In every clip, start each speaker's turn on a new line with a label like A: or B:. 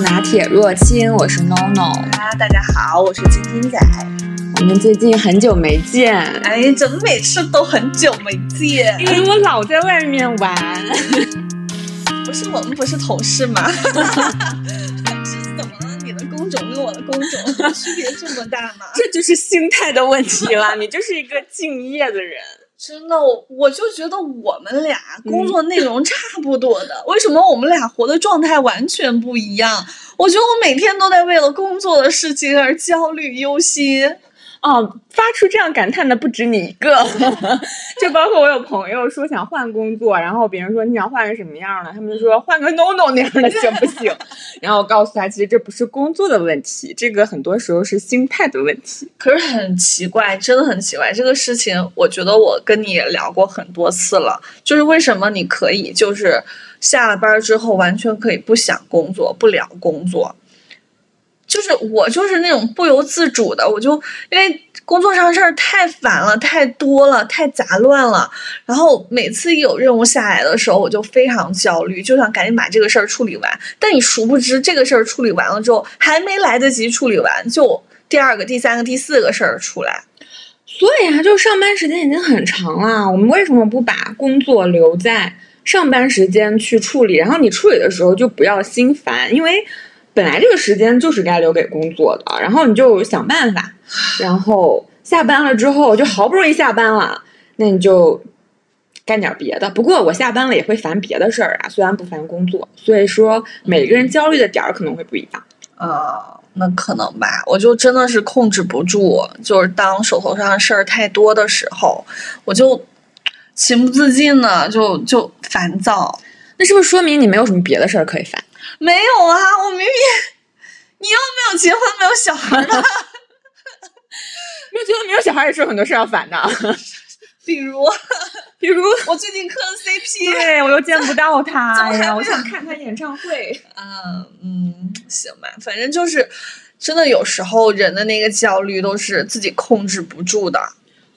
A: 拿铁若清，我是 NONO。
B: 啊，大家好，我是晶晶仔。
A: 我们最近很久没见，
B: 哎，怎么每次都很久没见？
A: 因为我老在外面玩。
B: 不是我们不是同事吗？是怎么了？你的工种跟我的工种区别这么大吗？
A: 这就是心态的问题了。你就是一个敬业的人。
B: 真的，我我就觉得我们俩工作内容差不多的，为什么我们俩活的状态完全不一样？我觉得我每天都在为了工作的事情而焦虑忧心。
A: 哦，发出这样感叹的不止你一个，就包括我有朋友说想换工作，然后别人说你想换个什么样的，他们就说换个 no no 那样的行不行？然后我告诉他，其实这不是工作的问题，这个很多时候是心态的问题。
B: 可是很奇怪，真的很奇怪，这个事情，我觉得我跟你聊过很多次了，就是为什么你可以就是下了班之后完全可以不想工作，不聊工作。就是我就是那种不由自主的，我就因为工作上事儿太烦了、太多了、太杂乱了，然后每次一有任务下来的时候，我就非常焦虑，就想赶紧把这个事儿处理完。但你殊不知，这个事儿处理完了之后，还没来得及处理完，就第二个、第三个、第四个事儿出来。
A: 所以啊，就上班时间已经很长了，我们为什么不把工作留在上班时间去处理？然后你处理的时候就不要心烦，因为。本来这个时间就是该留给工作的，然后你就想办法，然后下班了之后就好不容易下班了，那你就干点别的。不过我下班了也会烦别的事儿啊，虽然不烦工作。所以说每个人焦虑的点儿可能会不一样。
B: 呃，那可能吧，我就真的是控制不住，就是当手头上的事儿太多的时候，我就情不自禁的就就烦躁。
A: 那是不是说明你没有什么别的事儿可以烦？
B: 没有啊，我明明你又没有结婚，没有小孩的，
A: 没有结婚没有小孩也是有很多事要烦的，
B: 比如
A: 比如
B: 我最近磕了 CP，
A: 对我又见不到他，哎呀，我想看他演唱会。
B: 嗯嗯，行吧，反正就是真的，有时候人的那个焦虑都是自己控制不住的，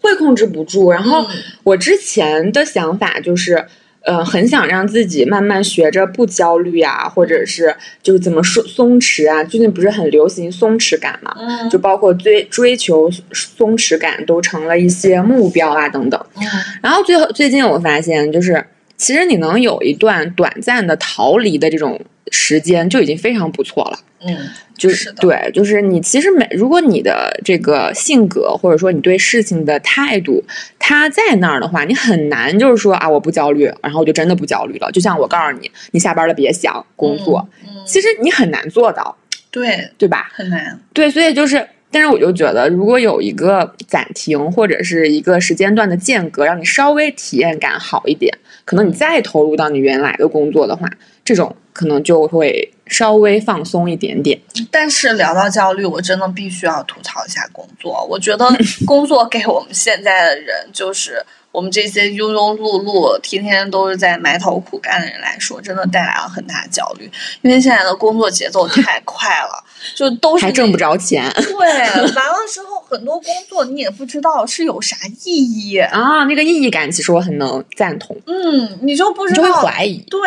A: 会控制不住。然后我之前的想法就是。呃，很想让自己慢慢学着不焦虑啊，或者是就是怎么说松弛啊。最近不是很流行松弛感嘛？嗯，就包括追追求松弛感都成了一些目标啊等等。嗯，然后最后最近我发现，就是其实你能有一段短暂的逃离的这种时间，就已经非常不错了。
B: 嗯。
A: 就是对，就是你其实每如果你的这个性格或者说你对事情的态度，他在那儿的话，你很难就是说啊，我不焦虑，然后我就真的不焦虑了。就像我告诉你，你下班了别想工作，其实你很难做到，
B: 对
A: 对吧？
B: 很难。
A: 对，所以就是，但是我就觉得，如果有一个暂停或者是一个时间段的间隔，让你稍微体验感好一点，可能你再投入到你原来的工作的话，这种可能就会。稍微放松一点点，
B: 但是聊到焦虑，我真的必须要吐槽一下工作。我觉得工作给我们现在的人，就是我们这些庸庸碌碌、天天都是在埋头苦干的人来说，真的带来了很大焦虑。因为现在的工作节奏太 快了。就都是
A: 还挣不着钱，
B: 对，完了之后很多工作你也不知道是有啥意义
A: 啊，那个意义感其实我很能赞同。
B: 嗯，你就不知道，
A: 就会怀疑，
B: 对，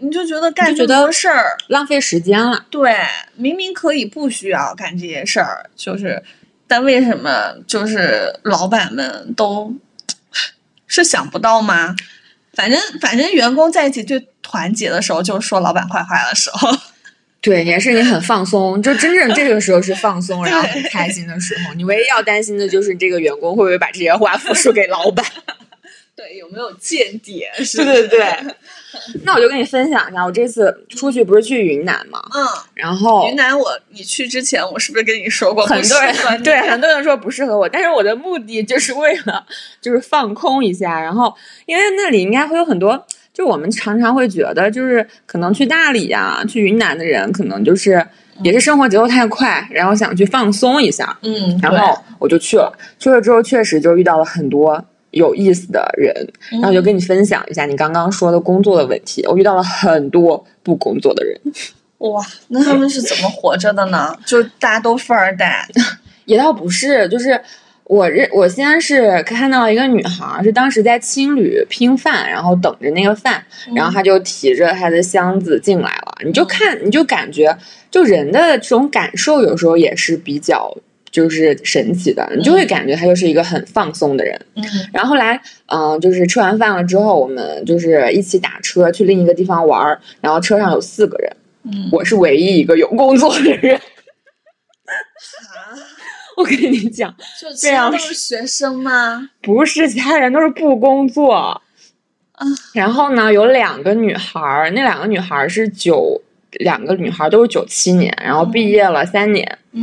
B: 你就觉得干这么多事儿
A: 浪费时间了。
B: 对，明明可以不需要干这些事儿，就是，但为什么就是老板们都是想不到吗？反正反正员工在一起最团结的时候，就是说老板坏话的时候。
A: 对，也是你很放松，就真正这个时候是放松，然后很开心的时候。你唯一要担心的就是你这个员工会不会把这些话复述给老板。
B: 对，有没有间谍？
A: 对对对。那我就跟你分享一下，我这次出去不是去云南嘛？
B: 嗯。
A: 然后
B: 云南，我你去之前，我是不是跟你说过？
A: 很多人对很多人说不适合我，但是我的目的就是为了就是放空一下，然后因为那里应该会有很多。就我们常常会觉得，就是可能去大理呀、去云南的人，可能就是也是生活节奏太快，然后想去放松一下。
B: 嗯，
A: 然后我就去了，去了之后确实就遇到了很多有意思的人，然后就跟你分享一下你刚刚说的工作的问题。我遇到了很多不工作的人。
B: 哇，那他们是怎么活着的呢？就大家都富二代？
A: 也倒不是，就是。我认我先是看到一个女孩儿，是当时在青旅拼饭，然后等着那个饭，然后她就提着她的箱子进来了。你就看，你就感觉，就人的这种感受，有时候也是比较就是神奇的，你就会感觉他就是一个很放松的人。
B: 嗯
A: 然后后来，嗯、就是吃完饭了之后，我们就是一起打车去另一个地方玩儿，然后车上有四个人，
B: 嗯，
A: 我是唯一一个有工作的人。
B: 啊，
A: 我跟你讲，
B: 就其他
A: 非常
B: 都是学生吗？
A: 不是，其他人都是不工作。
B: 啊，
A: 然后呢，有两个女孩儿，那两个女孩儿是九，两个女孩儿都是九七年，然后毕业了三年。
B: 嗯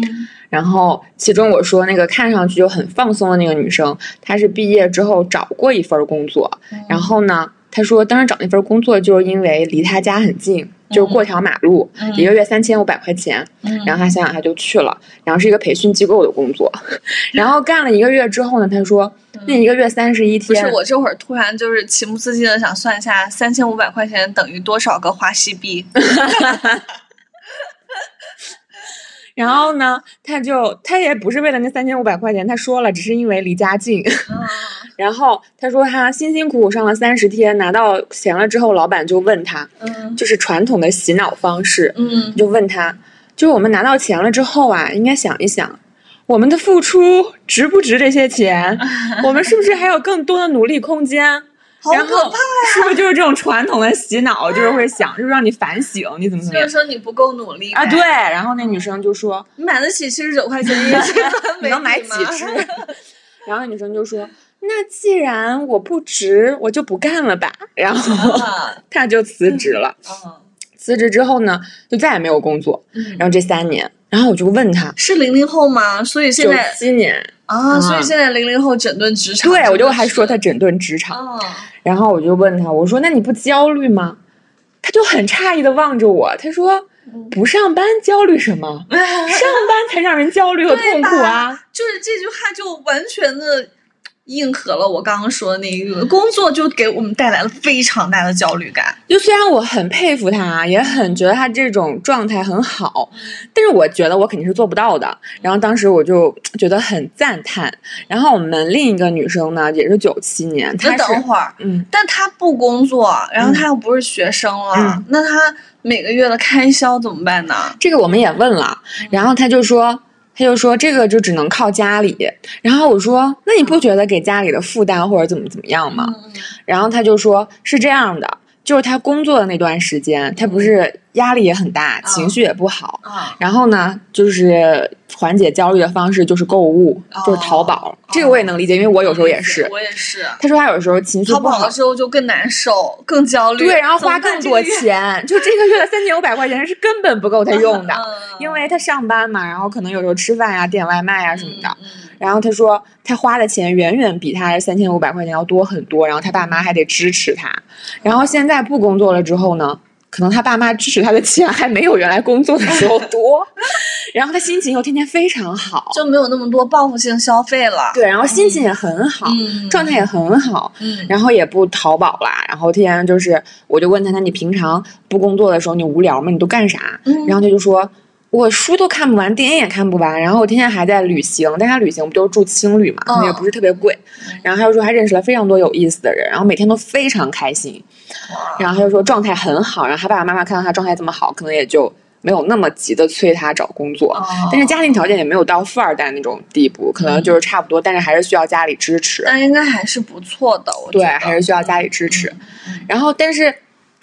A: 然后其中我说那个看上去就很放松的那个女生，她是毕业之后找过一份工作，然后呢，她说当时找那份工作就是因为离她家很近，就是过条马路，
B: 嗯。
A: 一个月三千五百块钱。
B: 嗯，
A: 然后她想想她就去了，然后是一个培训机构的工作，然后干了一个月之后呢，她说那一个月三十一天
B: 不
A: 天，
B: 是我这会儿突然就是情不自禁的想算一下，三千五百块钱等于多少个花西币？
A: 然后呢，他就他也不是为了那三千五百块钱，他说了，只是因为离家近。
B: 啊，
A: 然后他说他辛辛苦苦上了三十天，拿到钱了之后，老板就问他，
B: 嗯
A: 就是传统的洗脑方式，
B: 嗯
A: 就问他，就是我们拿到钱了之后啊，应该想一想。我们的付出值不值这些钱？我们是不是还有更多的努力空间？
B: 好
A: 然后
B: 可怕！
A: 是不是就是这种传统的洗脑，就是会想，就是让你反省你怎么怎么样
B: 就是说你不够努力
A: 啊？对，，然后那女生就说，
B: 你买得起七十九块钱一支
A: 你能买几只？然后那女生就说：“那既然我不值，我就不干了吧。”然后
B: 啊，
A: 她就辞职了。
B: 嗯
A: 辞职之后呢，就再也没有工作。
B: 嗯，
A: 然后这三年，然后我就问他，
B: 是零零后吗？所以现
A: 九
B: 在
A: 七年，
B: 啊，所以现在零零后整顿职场，
A: 对我就还说
B: 他
A: 整顿职场。
B: 啊，
A: 然后我就问他，我说：“那你不焦虑吗？”他就很诧异的望着我，他说：“
B: 嗯
A: 不上班焦虑什么？上班才让人焦虑和痛苦啊！”
B: 就是这句话就完全的应和了我刚刚说的那一个，工作就给我们带来了非常大的焦虑感。
A: 就虽然我很佩服他，也很觉得他这种状态很好，但是我觉得我肯定是做不到的。然后当时我就觉得很赞叹。然后我们另一个女生呢，也是九七年，她
B: 等会儿，
A: 嗯，
B: 但她不工作，然后她又不是学生了，
A: 嗯
B: 那她每个月的开销怎么办呢？
A: 这个我们也问了，然后她就说。他就说这个就只能靠家里，然后我说那你不觉得给家里的负担或者怎么怎么样吗？
B: 嗯
A: 然后他就说是这样的，就是他工作的那段时间，他不是压力也很大，情绪也不好，
B: 啊，
A: 然后呢，就是缓解焦虑的方式就是购物，
B: 哦
A: 就是淘宝。这个我也能理解，因为我有时候也是。
B: 我也是。
A: 他说他有时候情绪不好
B: 淘宝的，时候就更难受，更焦虑，
A: 对，然后花更多。
B: 这个月
A: 钱，就这个月的三千五百块钱是根本不够他用的，
B: 嗯
A: 因为他上班嘛，然后可能有时候吃饭呀、点外卖呀什么的。然后他说他花的钱远远比他三千五百块钱要多很多，然后他爸妈还得支持他。然后现在不工作了之后呢，可能他爸妈支持他的钱还没有原来工作的时候多，然后他心情又天天非常好，
B: 就没有那么多报复性消费了。
A: 对，然后心情也很好，
B: 嗯，
A: 状态也很好。
B: 嗯，
A: 然后也不淘宝啦，然后天天就是，我就问他，那你平常不工作的时候你无聊吗？你都干啥？
B: 嗯
A: 然后他就说，我书都看不完，电影也看不完，然后我天天还在旅行，但他旅行不都是住青旅嘛，也
B: 嗯
A: 不是特别贵。然后他就说他认识了非常多有意思的人，然后每天都非常开心。然后他就说状态很好，然后他爸爸妈妈看到他状态这么好，可能也就没有那么急的催他找工作。
B: 哦
A: 但是家庭条件也没有到富二代那种地步，可能就是差不多，但是还是需要家里支持。
B: 那应该还是不错的，我觉
A: 对，还是需要家里支持。
B: 嗯
A: 然后，但是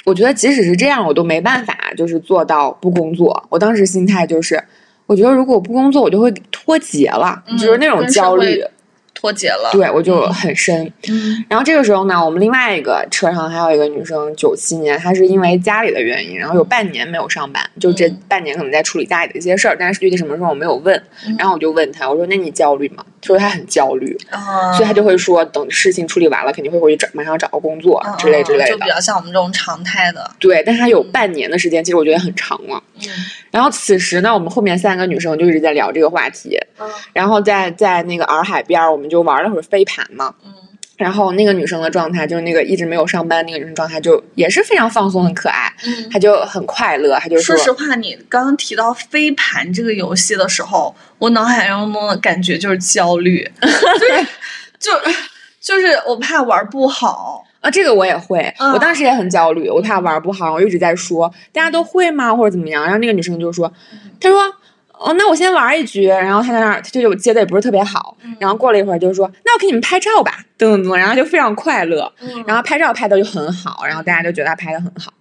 A: 我觉得即使是这样，我都没办法，就是做到不工作。我当时心态就是，我觉得如果我不工作，我就会脱节了，
B: 嗯
A: 就是那种焦虑。
B: 脱节了。
A: 对，我就很深。
B: 嗯
A: 然后这个时候呢，我们另外一个车上还有一个女生，九七年，她是因为家里的原因，然后有半年没有上班，就这
B: 嗯
A: 半年可能在处理家里的一些事儿，但是具体什么时候我没有问。
B: 嗯
A: 然后我就问她，我说：“那你焦虑吗？”她说他很焦虑，
B: 啊，
A: 所以他就会说，等事情处理完了，肯定会回去找马上找个工作
B: 嗯
A: 之类之类的
B: 就比。较像我们这种常态的。
A: 对，但是她有半年的时间，其实我觉得很长了。
B: 嗯
A: 然后此时呢，我们后面三个女生就一直在聊这个话题，
B: 嗯
A: 然后在在那个洱海边儿，我们就玩了会儿飞盘嘛。
B: 嗯
A: 然后那个女生的状态，就是那个一直没有上班那个女生状态，就也是非常放松、很可爱，
B: 嗯
A: 她就很快乐，她就
B: 说实话，你刚刚提到飞盘这个游戏的时候，我脑海当中的感觉就是焦虑，就是就就是我怕玩不好。
A: 啊，这个我也会，
B: 嗯
A: 我当时也很焦虑，我怕玩不好，我一直在说大家都会吗，或者怎么样。然后那个女生就说，她说，哦，那我先玩一局。然后他在那儿，他就接的也不是特别好。然后过了一会儿就说，那我给你们拍照吧，噔噔噔，然后就非常快乐。
B: 嗯
A: 然后拍照拍的就很好，然后大家就觉得他拍的很好。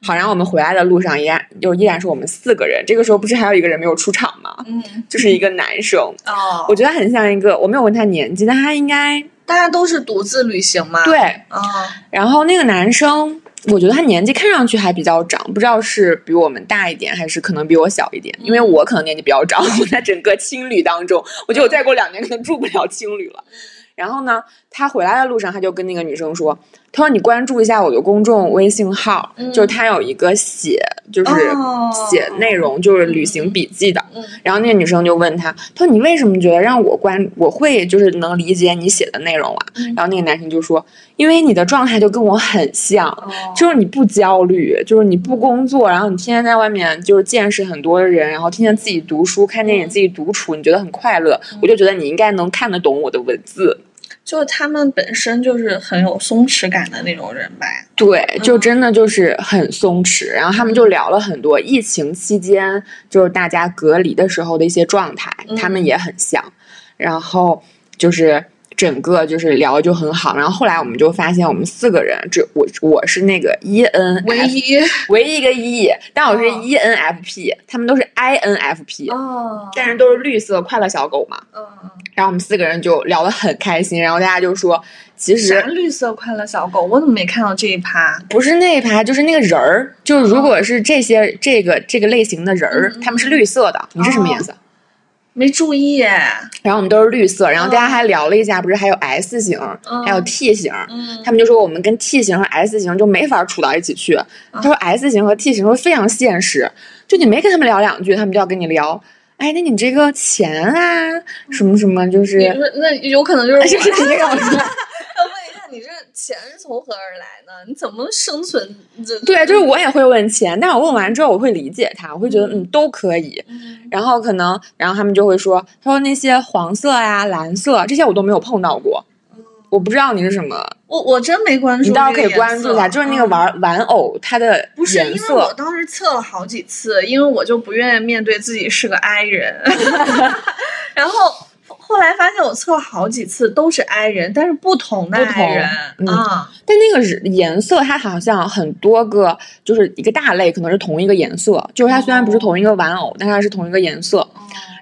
A: 好，然后我们回来的路上依然就依然是我们四个人。这个时候不是还有一个人没有出场吗？
B: 嗯
A: 就是一个男生，
B: 哦，
A: 我觉得很像一个，我没有问他年纪，但他应该
B: 大家都是独自旅行吗？
A: 对。
B: 啊，
A: 然后那个男生，我觉得他年纪看上去还比较长，不知道是比我们大一点，还是可能比我小一点。因为我可能年纪比较长，我在整个青旅当中，我觉得我再过两年可能住不了青旅了。然后呢，他回来的路上，他就跟那个女生说：“他说你关注一下我的公众微信号，
B: 嗯
A: 就是他有一个写，就是
B: 哦
A: 写内容，就是旅行笔记的。
B: 嗯
A: 然后那个女生就问他：“他说你为什么觉得让我关，我会就是能理解你写的内容啊？”
B: 嗯
A: 然后那个男生就说：“因为你的状态就跟我很像，
B: 哦
A: 就是你不焦虑，就是你不工作，然后你天天在外面就是见识很多的人，然后天天自己读书、看电影、
B: 嗯
A: 自己独处，你觉得很快乐。我就觉得你应该能看得懂我的文字。
B: 就他们本身就是很有松弛感的那种人吧。
A: 对，就真的就是很松弛。然后他们就聊了很多疫情期间就是大家隔离的时候的一些状态，他们也很像。然后就是整个就是聊得就很好。然后后来我们就发现，我们四个人，这我我是那个 E N
B: 唯一
A: 唯一一个 E，但我是
B: 哦
A: E N F P，他们都是 I N F P，
B: 哦
A: 但是都是绿色快乐小狗嘛。
B: 嗯，
A: 然后我们四个人就聊得很开心，然后大家就说，其
B: 啥
A: 实
B: 绿色快乐小狗？我怎么没看到这一趴？
A: 不是那一趴，就是那个人儿，就是如果是这些这个这个类型的人儿，他们是绿色的，你是什么颜色？
B: 没注意。
A: 然后我们都是绿色，然后大家还聊了一下，不是还有 S 型，
B: 嗯
A: 还有 T 型。
B: 嗯
A: 他们就说我们跟 T 型和 S 型就没法处到一起去。他说 S 型和 T 型会非常现实，就你没跟他们聊两句，他们就要跟你聊。哎，那你这个钱啊，什么什么，就是
B: 你说那有可能就是
A: 就是你这种
B: 要问一下，你这钱是从何而来呢？你怎么生存？这
A: 对，就是我也会问钱，但我问完之后，我会理解他，我会觉得嗯都可以。
B: 嗯
A: 然后可能，然后他们就会说，他说那些黄色呀、蓝色这些我都没有碰到过，我不知道你是什么，
B: 我我真没关注
A: 你倒是可以关注一下，就是那个
B: 嗯
A: 玩玩偶它的
B: 不是，因
A: 颜
B: 为我。当时测了好几次，因为我就不愿意面对自己是个 I 人 然后后来发现我测了好几次都是 I 人，但是不同的 I 人
A: 嗯
B: 啊，
A: 但那个是颜色，它好像很多个，就是一个大类，可能是同一个颜色，就是它虽然不是同一个玩偶，但它是同一个颜色。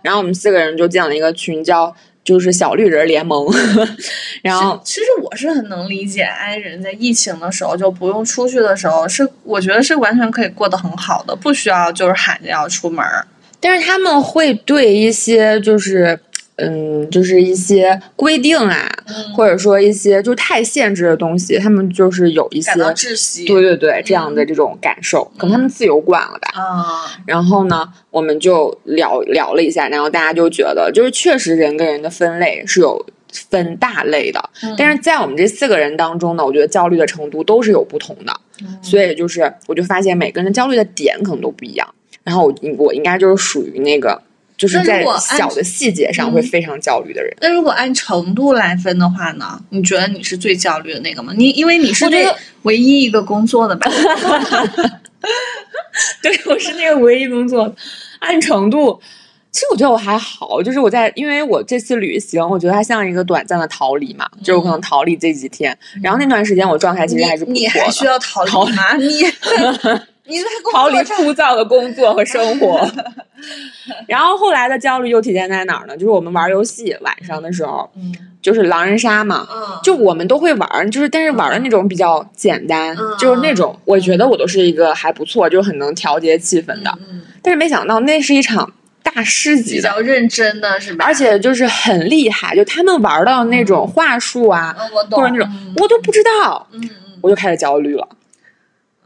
A: 然后我们四个人就建了一个群，叫就是小绿人联盟。然后
B: 其其实我是很能理解 I 人在疫情的时候就不用出去的时候，是我觉得是完全可以过得很好的，不需要就是喊着要出门儿。
A: 但是他们会对一些就是嗯，就是一些规定啊，
B: 嗯
A: 或者说一些就是太限制的东西，他们就是有一些
B: 窒息。
A: 对对对这样的这种感受，可能他们自由惯了吧。
B: 啊，
A: 然后呢，我们就聊聊了一下，然后大家就觉得，就是确实人跟人的分类是有分大类的，
B: 嗯
A: 但是在我们这四个人当中呢，我觉得焦虑的程度都是有不同的，
B: 嗯
A: 所以就是我就发现每个人的焦虑的点可能都不一样。然后我我应该就是属于那个就是在小的细节上
B: 嗯
A: 会非常焦虑的人。
B: 那如果按程度来分的话呢？你觉得你是最焦虑的那个吗？你因为你是
A: 那
B: 个唯一一个工作的吧？
A: 对，我是那个唯一工作，按程度。其实我觉得我还好，就是我在，因为我这次旅行，我觉得它像一个短暂的逃离嘛，就是我可能逃离这几天，然后那段时间我状态其实还是不
B: 你你，还需要逃离
A: 逃
B: 吗？你 你在工
A: 逃离枯燥的工作和生活。然后后来的焦虑又体现在哪儿呢？就是我们玩游戏晚上的时候，
B: 嗯。
A: 就是狼人杀嘛，
B: 嗯，
A: 就我们都会玩儿，就是但是玩的那种比较简单，
B: 嗯。
A: 就是那种我觉得我都是一个还不错，就是很能调节气氛的。
B: 嗯
A: 但是没想到那是一场大师级的，
B: 比较认真的是吧？
A: 而且就是很厉害，就他们玩到那种话术啊，
B: 嗯，
A: 或者那种
B: 嗯。
A: 我都不知道，我就开始焦虑了，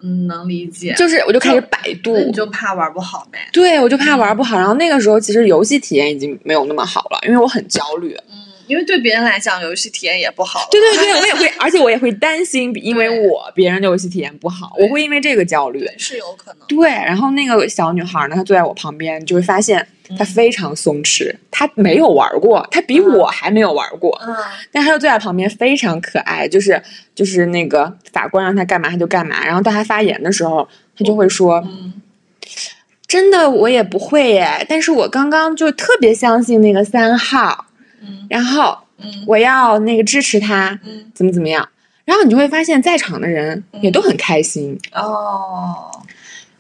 B: 嗯，能理解。
A: 就是我就开始百度，
B: 你就怕玩不好呗？
A: 对我就怕玩不好。然后那个时候其实游戏体验已经没有那么好了，因为我很焦虑。
B: 嗯，因为对别人来讲，游戏体验也不好。
A: 对对对，我也会，而且我也会担心，因为我别人的游戏体验不好，我会因为这个焦虑。
B: 是有可能。
A: 对，然后那个小女孩呢，她坐在我旁边，就会发现她非常松弛，她没有玩过，她比我还没有玩过。
B: 嗯。
A: 但她又坐在旁边，非常可爱，就是就是那个法官让她干嘛她就干嘛，然后到她发言的时候，她就会说。真的我也不会耶，但是我刚刚就特别相信那个三号，
B: 嗯，
A: 然后，
B: 嗯，
A: 我要那个支持他，
B: 嗯，
A: 怎么怎么样，然后你就会发现在场的人也都很开心。
B: 哦，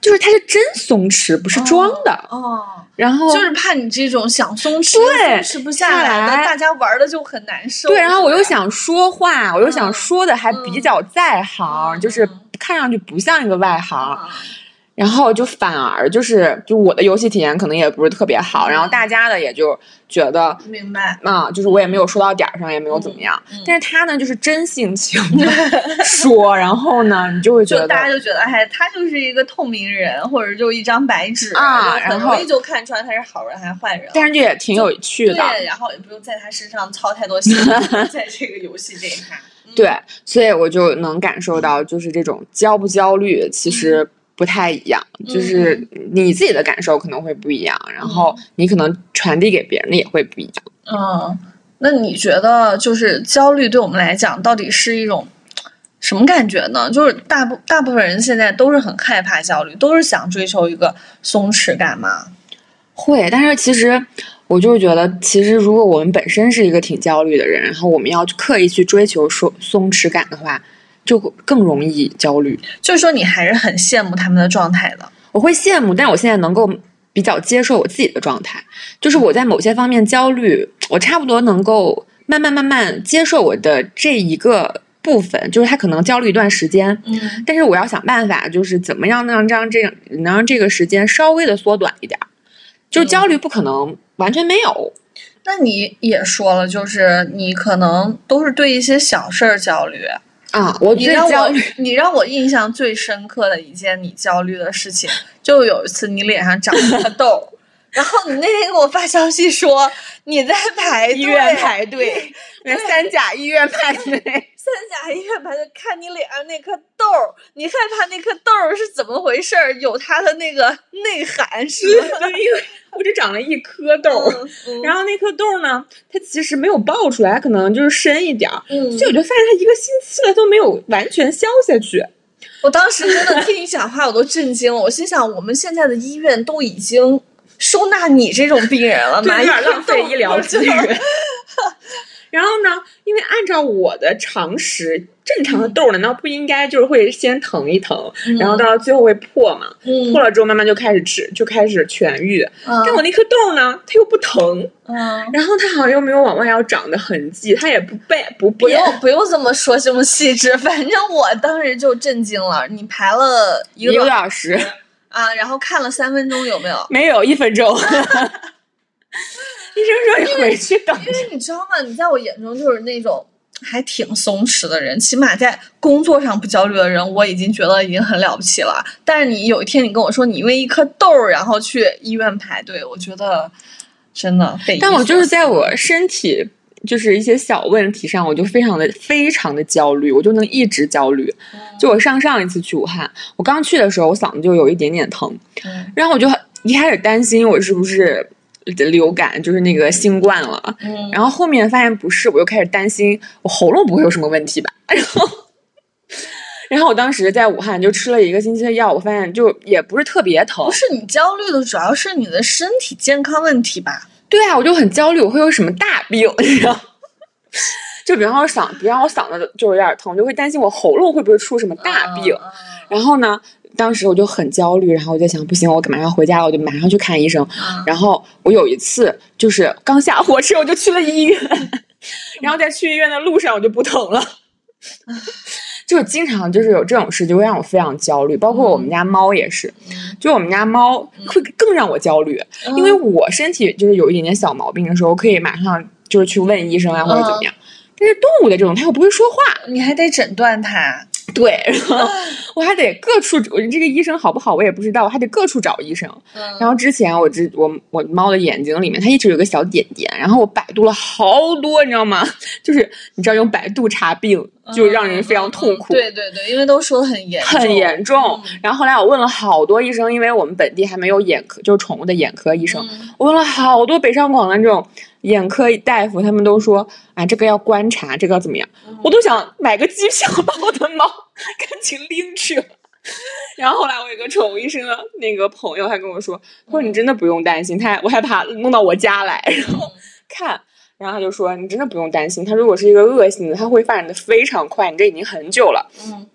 A: 就是他是真松弛，不是装的。
B: 哦，
A: 然后
B: 就是怕你这种想松弛
A: 对
B: 松弛不下来的，大家玩的就很难受。
A: 对，然后我又想说话，我又想说的还比较在行，就是看上去不像一个外行。然后就反而就是，就我的游戏体验可能也不是特别好，然后大家的也就觉得
B: 明白
A: 啊，就是我也没有说到点儿上，也没有怎么样。但是他呢，就是真性情的 说，然后呢，你就会觉得
B: 大家就觉得，哎，他就是一个透明人，或者就一张白纸
A: 啊，
B: 很容易就看出来他是好人还是坏人。
A: 但是这也挺有趣的，
B: 对，然后也不用在他身上操太多心，在这个游戏这一趴。
A: 对，所以我就能感受到，就是这种焦不焦虑，其实。不太一样，就是你自己的感受可能会不一样，然后你可能传递给别人的也会不一样。
B: 嗯，那你觉得就是焦虑对我们来讲到底是一种什么感觉呢？就是大部大部分人现在都是很害怕焦虑，都是想追求一个松弛感吗？
A: 会，但是其实我就是觉得，其实如果我们本身是一个挺焦虑的人，然后我们要刻意去追求松松弛感的话。就更容易焦虑，
B: 就是说你还是很羡慕他们的状态的。
A: 我会羡慕，但我现在能够比较接受我自己的状态。就是我在某些方面焦虑，我差不多能够慢慢慢慢接受我的这一个部分。就是他可能焦虑一段时间，
B: 嗯，
A: 但是我要想办法，就是怎么样能让这样能让这个时间稍微的缩短一点。就焦虑不可能完全没有。
B: 那你也说了，就是你可能都是对一些小事儿焦虑。
A: 啊！我
B: 你让我你让我印象最深刻的一件你焦虑的事情，就有一次你脸上长了个 痘，然后你那天给我发消息说你在排
A: 医院排队，
B: 在
A: 三甲医院排队，
B: 三甲医院排队看你脸上那颗痘儿，你害怕那颗痘儿是怎么回事？有它的那个内涵是吗？
A: 因为。我只长了一颗痘儿，然后那颗痘儿呢，它其实没有爆出来，可能就是深一点儿，所以我就发现它一个星期了都没有完全消下去。
B: 我当时真的听你讲话，我都震惊了。我心想，我们现在的医院都已经收纳你这种病人了，
A: 有点浪费医疗资源。然后呢？因为按照我的常识，正常的痘难道不应该就是会先疼一疼，然后到最后会破嘛？破了之后慢慢就开始治，就开始痊愈。但我那颗痘呢，它又不疼，然后它好像又没有往外要长的痕迹，它也不背不
B: 不用不用这么说这么细致，反正我当时就震惊了。你排了一个
A: 多小时
B: 啊，然后看了三分钟有没有？
A: 没有一分钟。医生说你回去等，
B: 因为你知道吗？你在我眼中就是那种还挺松弛的人，起码在工作上不焦虑的人，我已经觉得已经很了不起了。但是你有一天你跟我说你因为一颗痘儿然后去医院排队，我觉得真的。
A: 但我就是在我身体就是一些小问题上，我就非常的非常的焦虑，我就能一直焦虑。就我上上一次去武汉，我刚去的时候我嗓子就有一点点疼，然后我就一开始担心我是不是。流感就是那个新冠了，然后后面发现不是，我又开始担心我喉咙不会有什么问题吧。然后，然后我当时在武汉就吃了一个星期的药，我发现就也不是特别疼。
B: 不是你焦虑的主要是你的身体健康问题吧？
A: 对啊，我就很焦虑，我会有什么大病？你知道？就比方说嗓，比方我嗓子就有点疼，就会担心我喉咙会不会出什么大病。然后呢？当时我就很焦虑，然后我就想，不行，我马上回家了，我就马上去看医生。然后我有一次就是刚下火车，我就去了医院，然后在去医院的路上我就不疼了。就经常就是有这种事，就会让我非常焦虑。包括我们家猫也是，就我们家猫会更让我焦虑，因为我身体就是有一点点小毛病的时候，可以马上就是去问医生啊或者怎么样。但是动物的这种，它又不会说话，
B: 你还得诊断它。
A: 对，然后我还得各处，我这个医生好不好我也不知道，我还得各处找医生。
B: 嗯
A: 然后之前我之我我猫的眼睛里面，它一直有个小点点，然后我百度了好多，你知道吗？就是你知道用百度查病，就让人非常痛苦。
B: 嗯对对对，因为都说的很严
A: 很严重
B: 嗯，
A: 然后后来我问了好多医生，因为我们本地还没有眼科，就是宠物的眼科医生，
B: 嗯
A: 我问了好多北上广的这种眼科大夫，他们都说啊，这个要观察，这个要怎么样，
B: 嗯
A: 我都想买个机票把我的猫赶紧拎去。然后后来我有个宠物医生的那个朋友，他跟我说，他说你真的不用担心，他我害怕弄到我家来，然后看。然后他就说：“你真的不用担心，他如果是一个恶性的，他会发展的非常快，你这已经很久了。”
B: 嗯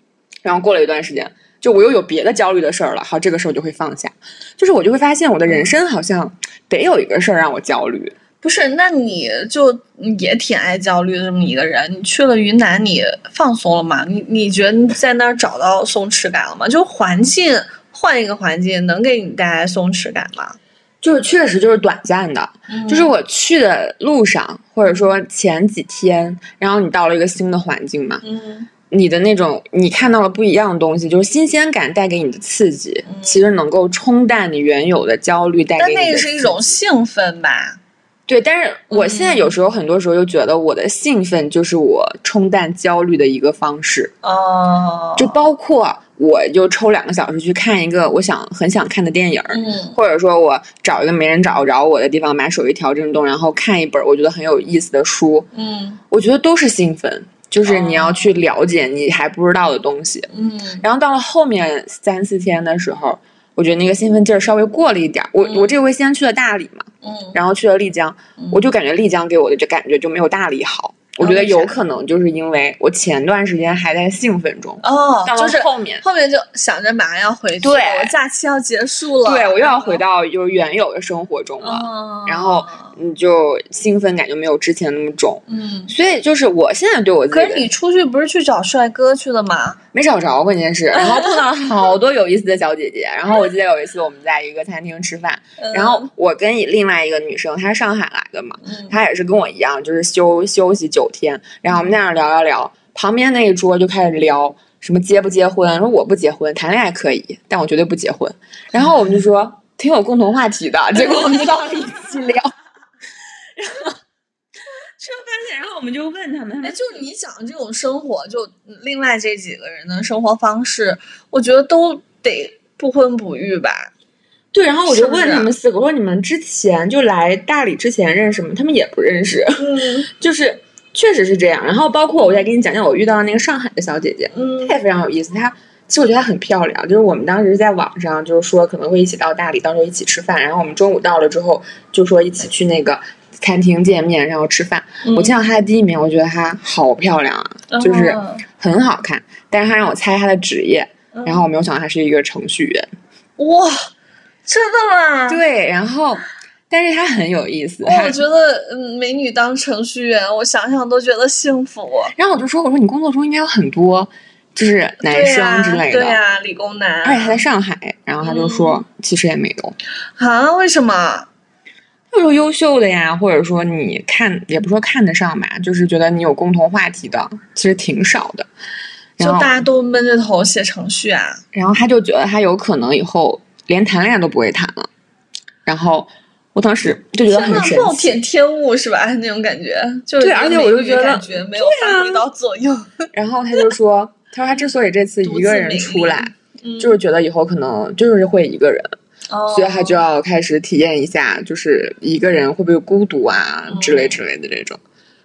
A: 然后过了一段时间，就我又有别的焦虑的事儿了，好，这个时候就会放下，就是我就会发现我的人生好像得有一个事儿让我焦虑。
B: 不是，那你就也挺爱焦虑的这么一个人。你去了云南，你放松了吗？你你觉得你在那儿找到松弛感了吗？就环境换一个环境，能给你带来松弛感吗？
A: 就是确实就是短暂的，就是我去的路上，或者说前几天，然后你到了一个新的环境嘛，
B: 嗯
A: 你的那种你看到了不一样的东西，就是新鲜感带给你的刺激，其实能够冲淡你原有的焦虑带给你的。
B: 那个是一种兴奋吧？
A: 对，但是我现在有时候很多时候又觉得我的兴奋就是我冲淡焦虑的一个方式，
B: 哦，
A: 就包括我就抽两个小时去看一个我想很想看的电影儿，
B: 嗯。
A: 或者说我找一个没人找着我的地方，把手机调震动，然后看一本我觉得很有意思的书，
B: 嗯。
A: 我觉得都是兴奋，就是你要去了解你还不知道的东西。
B: 嗯。
A: 然后到了后面三四天的时候，我觉得那个兴奋劲儿稍微过了一点儿。我、我这回先去了大理嘛，
B: 嗯
A: 然后去了丽江，我就感觉丽江给我的这感觉就没有大理好。我觉得有可能就是因为我前段时间还在兴奋中，
B: 哦，就是
A: 后面，
B: 后面就想着马上要回去，
A: 对
B: 我假期要结束了，
A: 对我又要回到就是原有的生活中了，
B: 哦，
A: 然后你就兴奋感就没有之前那么重。
B: 嗯。
A: 所以就是我现在对我自己，
B: 可是你出去不是去找帅哥去了吗？
A: 没找着，关键是，然后碰到好多有意思的小姐姐。然后我记得有一次我们在一个餐厅吃饭，然后我跟另外一个女生，她是上海来的嘛，
B: 嗯
A: 她也是跟我一样，就是休休息九天，然后我们在那样聊聊聊，旁边那一桌就开始聊什么结不结婚，说我不结婚，谈恋爱可以，但我绝对不结婚。然后我们就说挺有共同话题的，结果我们就到了一起聊，然 后就发现，然后我们就问他们，他
B: 哎，就你讲的这种生活，就另外这几个人的生活方式，我觉得都得不婚不育吧。
A: 对，然后我就问他们四个，我说你们之前就来大理之前认识吗？他们也不认识，
B: 嗯
A: 就是确实是这样。然后包括我再给你讲讲我遇到的那个上海的小姐姐，
B: 嗯
A: 她也非常有意思。她其实我觉得她很漂亮，就是我们当时在网上就是说可能会一起到大理，到时候一起吃饭。然后我们中午到了之后，就说一起去那个餐厅见面，然后吃饭。我见到她的第一面，我觉得她好漂亮啊，就是
B: 嗯
A: 很好看。但是她让我猜她的职业，
B: 嗯
A: 然后我没有想到她是一个程序员。
B: 哇，真的吗？
A: 对，然后但是她很有意思，
B: 我觉得嗯，美女当程序员，我想想都觉得幸福。
A: 然后我就说，我说你工作中应该有很多就是男生之类的，
B: 对呀、理工男。
A: 而且他在上海，然后他就说、其实也没有，
B: 啊？为什么？
A: 就是说优秀的呀，或者说你看也不说看得上吧，就是觉得你有共同话题的，其实挺少的。
B: 就大家都闷着头写程序啊？
A: 然后他就觉得他有可能以后连谈恋爱都不会谈了。然后我当时就觉得很神
B: 暴
A: 奇，
B: 殄天物是吧？那种感觉，就是
A: 对而且我就觉得
B: 感觉没有发挥到作用。
A: 然后他就说，他说他之所以这次一个人出来，
B: 嗯
A: 就是觉得以后可能就是会一个人，
B: 哦
A: 所以他就要开始体验一下，就是一个人会不会孤独啊
B: 嗯
A: 之类之类的这种。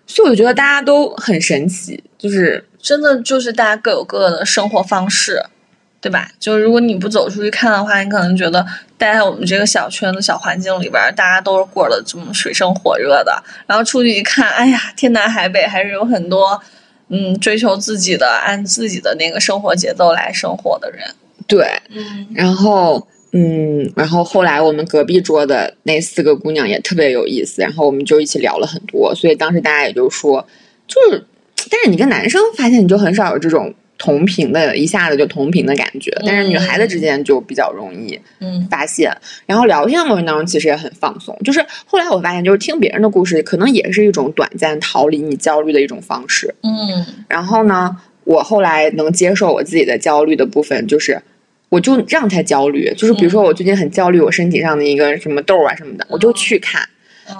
A: 所以我觉得大家都很神奇，就是
B: 真的就是大家各有各的生活方式，对吧？就如果你不走出去看的话，你可能觉得待在我们这个小圈子、小环境里边儿，大家都是过得这么水深火热的。然后出去一看，哎呀，天南海北，还是有很多嗯追求自己的、按自己的那个生活节奏来生活的人。
A: 对。
B: 嗯
A: 然后，嗯，然后后来我们隔壁桌的那四个姑娘也特别有意思，然后我们就一起聊了很多，所以当时大家也就说，就是，但是你跟男生发现你就很少有这种同频的，一下子就同频的感觉，但是女孩子之间就比较容易
B: 嗯
A: 发现。然后聊天的过程当中，其实也很放松。就是后来我发现，就是听别人的故事，可能也是一种短暂逃离你焦虑的一种方式。
B: 嗯
A: 然后呢，我后来能接受我自己的焦虑的部分，就是我就让他焦虑，就是比如说我最近很焦虑，我身体上的一个什么痘啊什么的，我就去看，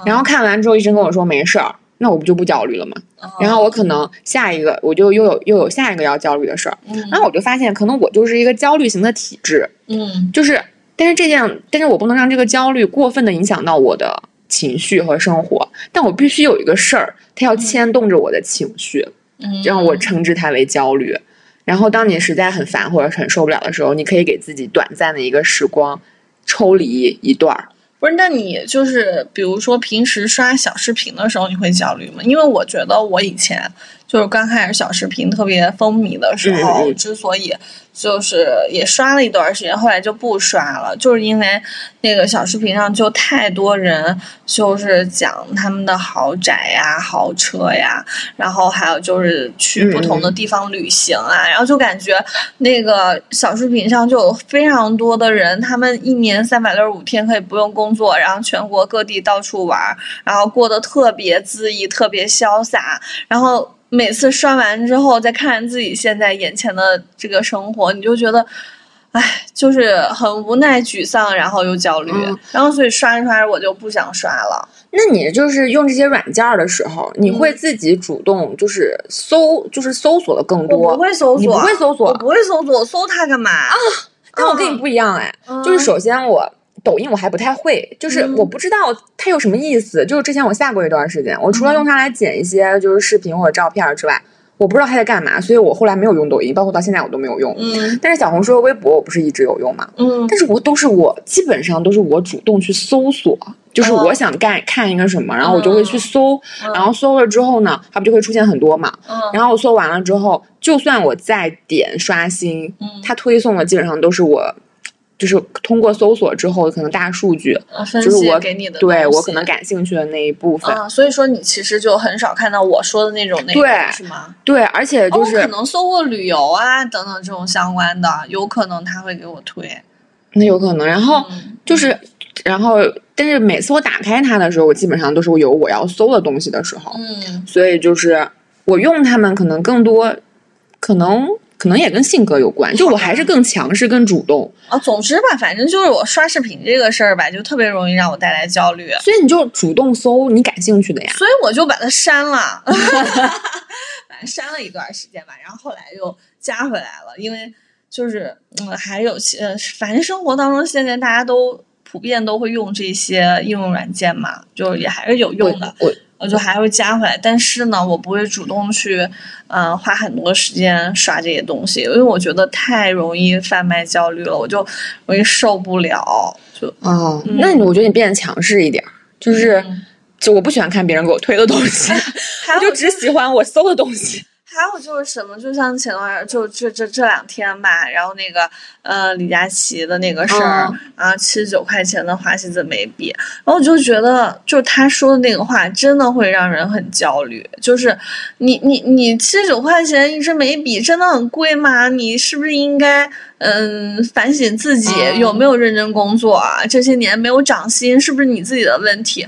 A: 然后看完之后医生跟我说没事儿，那我不就不焦虑了吗？然后我可能下一个我就又有又有下一个要焦虑的事儿，然后我就发现可能我就是一个焦虑型的体质，
B: 嗯
A: 就是但是这样，但是我不能让这个焦虑过分的影响到我的情绪和生活，但我必须有一个事儿，它要牵动着我的情绪。
B: 嗯，
A: 让我称之它为焦虑。然后，当你实在很烦或者很受不了的时候，你可以给自己短暂的一个时光，抽离一段儿。
B: 不是，那你就是比如说平时刷小视频的时候，你会焦虑吗？因为我觉得我以前就是刚开始小视频特别风靡的时候，之所以就是也刷了一段时间，后来就不刷了，就是因为那个小视频上就太多人就是讲他们的豪宅呀、豪车呀，然后还有就是去不同的地方旅行啊，然后就感觉那个小视频上就有非常多的人，他们一年三百六十五天可以不用工作，然后全国各地到处玩儿，然后过得特别恣意、特别潇洒，然后每次刷完之后，再看自己现在眼前的这个生活，你就觉得。唉，就是很无奈、沮丧，然后又焦虑，
A: 嗯
B: 然后所以刷着刷着我就不想刷了。
A: 那你就是用这些软件的时候，你会自己主动就是搜，就是搜索的更
B: 我
A: 多。
B: 不会搜索，
A: 你不会搜索
B: 我不会搜索，我搜它干嘛？啊，
A: 但我跟你不一样哎，就是首先我抖音我还不太会，就是
B: 嗯
A: 我不知道它有什么意思。就是之前我下过一段时间，我除了用它来剪一些就是视频或者照片儿之外，我不知道它在干嘛，所以我后来没有用抖音，包括到现在我都没有用。
B: 嗯
A: 但是小红书和微博我不是一直有用嘛？
B: 嗯
A: 但是我都是我基本上都是我主动去搜索，就是
B: 哦
A: 我想干看一个什么，然后我就会去搜，
B: 嗯
A: 然后搜了之后呢，它不就会出现很多嘛？
B: 嗯
A: 然后我搜完了之后，就算我再点刷新，
B: 嗯
A: 它推送的基本上都是我，就是通过搜索之后，可能大数据，
B: 嗯，分析
A: 就是我
B: 给你的
A: 对我可能感兴趣的那一部分。
B: 啊，所以说你其实就很少看到我说的那种内容，
A: 对
B: 是吗？
A: 对，而且就是、
B: 可能搜过旅游啊等等这种相关的，有可能他会给我推。
A: 那有可能，然后
B: 嗯
A: 就是。然后，但是每次我打开它的时候，我基本上都是有我要搜的东西的时候，
B: 嗯
A: 所以就是我用它们可能更多，可能可能也跟性格有关，就我还是更强势、更主动，
B: 啊，总之吧，反正就是我刷视频这个事儿吧，就特别容易让我带来焦虑，
A: 所以你就主动搜你感兴趣的呀。
B: 所以我就把它删了，反正删了一段时间吧，然后后来又加回来了，因为就是嗯，还有其呃，反正生活当中现在大家都普遍都会用这些应用软件嘛，就也还是有用的。
A: 我
B: 我就还会加回来，但是呢，我不会主动去，嗯、花很多时间刷这些东西，因为我觉得太容易贩卖焦虑了，我就容易受不了。就
A: 哦，
B: 嗯
A: 那你我觉得你变得强势一点儿，就是、
B: 嗯
A: 就我不喜欢看别人给我推的东西，我就只喜欢我搜的东西。
B: 还有就是什么，就像前段就这这这两天吧，然后那个呃李佳琦的那个事儿、
A: 嗯
B: 啊，七十九块钱的花西子眉笔，然后我就觉得，就是他说的那个话，真的会让人很焦虑。就是你你你七十九块钱一支眉笔，真的很贵吗？你是不是应该嗯反省自己
A: 嗯
B: 有没有认真工作啊？这些年没有涨薪，是不是你自己的问题？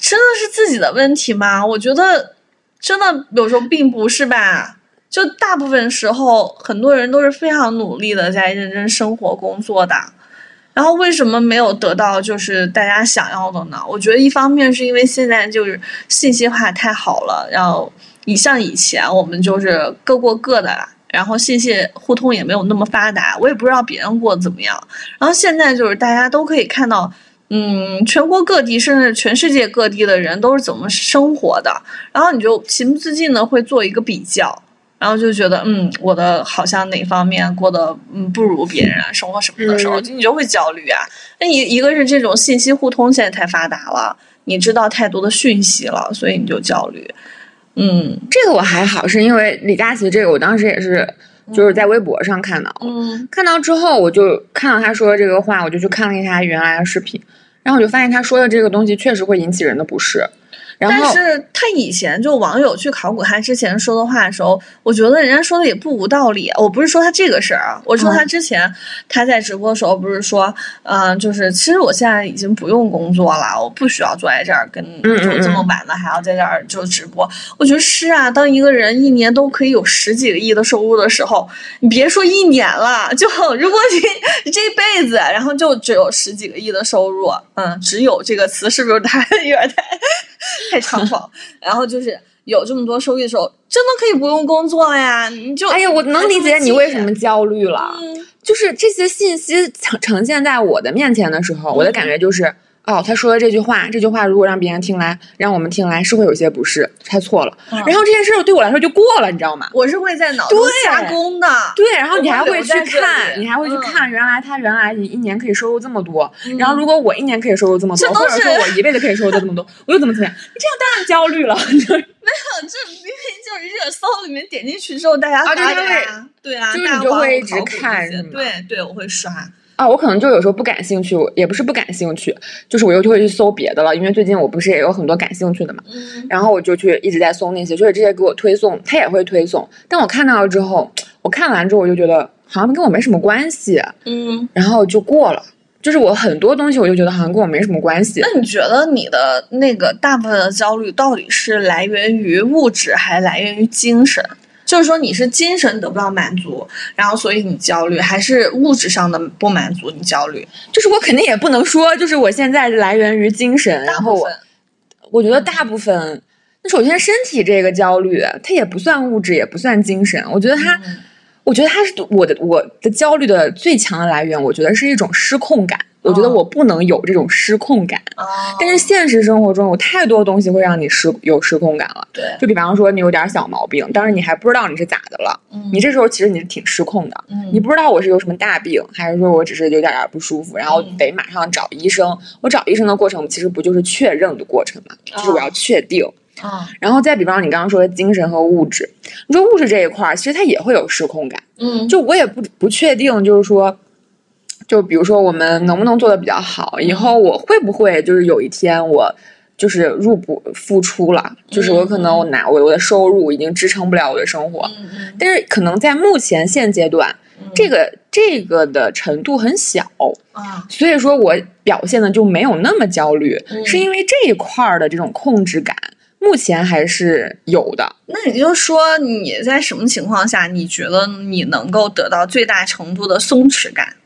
B: 真的是自己的问题吗？我觉得真的有时候并不是吧。就大部分时候，很多人都是非常努力的在认真生活工作的，然后为什么没有得到就是大家想要的呢？我觉得一方面是因为现在就是信息化太好了，然后你像以前我们就是各过各的啦，然后信息互通也没有那么发达，我也不知道别人过得怎么样。然后现在就是大家都可以看到，嗯，全国各地甚至全世界各地的人都是怎么生活的，然后你就情不自禁的会做一个比较。然后就觉得，嗯，我的好像哪方面过得嗯不如别人啊，生活什么的时候，你就会焦虑啊。那一一个是这种信息互通现在太发达了，你知道太多的讯息了，所以你就焦虑。嗯
A: 这个我还好，是因为李佳琦这个，我当时也是就是在微博上看到，
B: 嗯
A: 看到之后我就看到他说的这个话，我就去看了一下他原来的视频，然后我就发现他说的这个东西确实会引起人的不适。然后
B: 但是他以前就网友去考古他之前说的话的时候，我觉得人家说的也不无道理。我不是说他这个事儿啊，我说他之前他在直播的时候不是说，嗯、就是其实我现在已经不用工作了，我不需要坐在这儿跟
A: 嗯
B: 就这么晚了还要在这儿就直播。我觉得是啊，当一个人一年都可以有十几个亿的收入的时候，你别说一年了，就 如果你这辈子然后就只有十几个亿的收入，嗯，只有这个词是不是太有点太 太猖狂？然后就是有这么多收益的时候，真的可以不用工作了呀！你就
A: 哎呀，我能理解你为什么焦虑了。
B: 嗯
A: 就是这些信息呈呈现在我的面前的时候，我的感觉就是，哦，他说的这句话，这句话如果让别人听来，让我们听来是会有些不适，猜错了。
B: 嗯
A: 然后这件事儿对我来说就过了，你知道吗？
B: 我是会在脑中
A: 对
B: 加工的，
A: 对，然后你还
B: 会
A: 会去看，你还会去
B: 嗯
A: 看，原来他原来你一年可以收入这么多，
B: 嗯
A: 然后如果我一年可以收入这么多，或者说
B: 是
A: 我一辈子可以收入这么多，我又怎么怎么样？你这样当然焦虑了。
B: 没有这明明就是热搜里面点进去之后大家发的呀，对啊，
A: 就是你就会一直看
B: 对对，我会刷。
A: 啊，我可能就有时候不感兴趣，也不是不感兴趣，就是我又就会去搜别的了，因为最近我不是也有很多感兴趣的嘛，
B: 嗯
A: 然后我就去一直在搜那些，就是这些给我推送，他也会推送，但我看到了之后，我看完之后我就觉得好像跟我没什么关系，
B: 嗯，
A: 然后就过了。就是我很多东西，我就觉得好像跟我没什么关系。
B: 那你觉得你的那个大部分的焦虑到底是来源于物质，还是来源于精神？就是说你是精神得不到满足，然后所以你焦虑，还是物质上的不满足你焦虑？
A: 就是我肯定也不能说，就是我现在来源于精神，然后我我觉得大部分，那首先身体这个焦虑，它也不算物质，也不算精神。我觉得它，
B: 嗯
A: 我觉得它是我的我的焦虑的最强的来源。我觉得是一种失控感。我觉得
B: 哦
A: 我不能有这种失控感，
B: 哦
A: 但是现实生活中有太多东西会让你失有失控感了。
B: 对，
A: 就比方说你有点小毛病，但是你还不知道你是咋的了，
B: 嗯
A: 你这时候其实你是挺失控的。
B: 嗯
A: 你不知道我是有什么大病，还是说我只是有点点不舒服，然后
B: 嗯
A: 得马上找医生。我找医生的过程其实不就是确认的过程嘛？就是我要确定。
B: 啊。
A: 然后再比方你刚刚说的精神和物质，你说物质这一块儿，其实它也会有失控感。
B: 嗯。
A: 就我也不不确定，就是说，就比如说我们能不能做的比较好，以后我会不会就是有一天我。就是入不敷出了，就是我可能我拿我我的收入已经支撑不了我的生活，但是可能在目前现阶段，
B: 嗯。
A: 这个这个的程度很小，
B: 啊。
A: 所以说我表现的就没有那么焦虑，
B: 嗯。
A: 是因为这一块儿的这种控制感，目前还是有的。
B: 那也就是说，你在什么情况下，你觉得你能够得到最大程度的松弛感？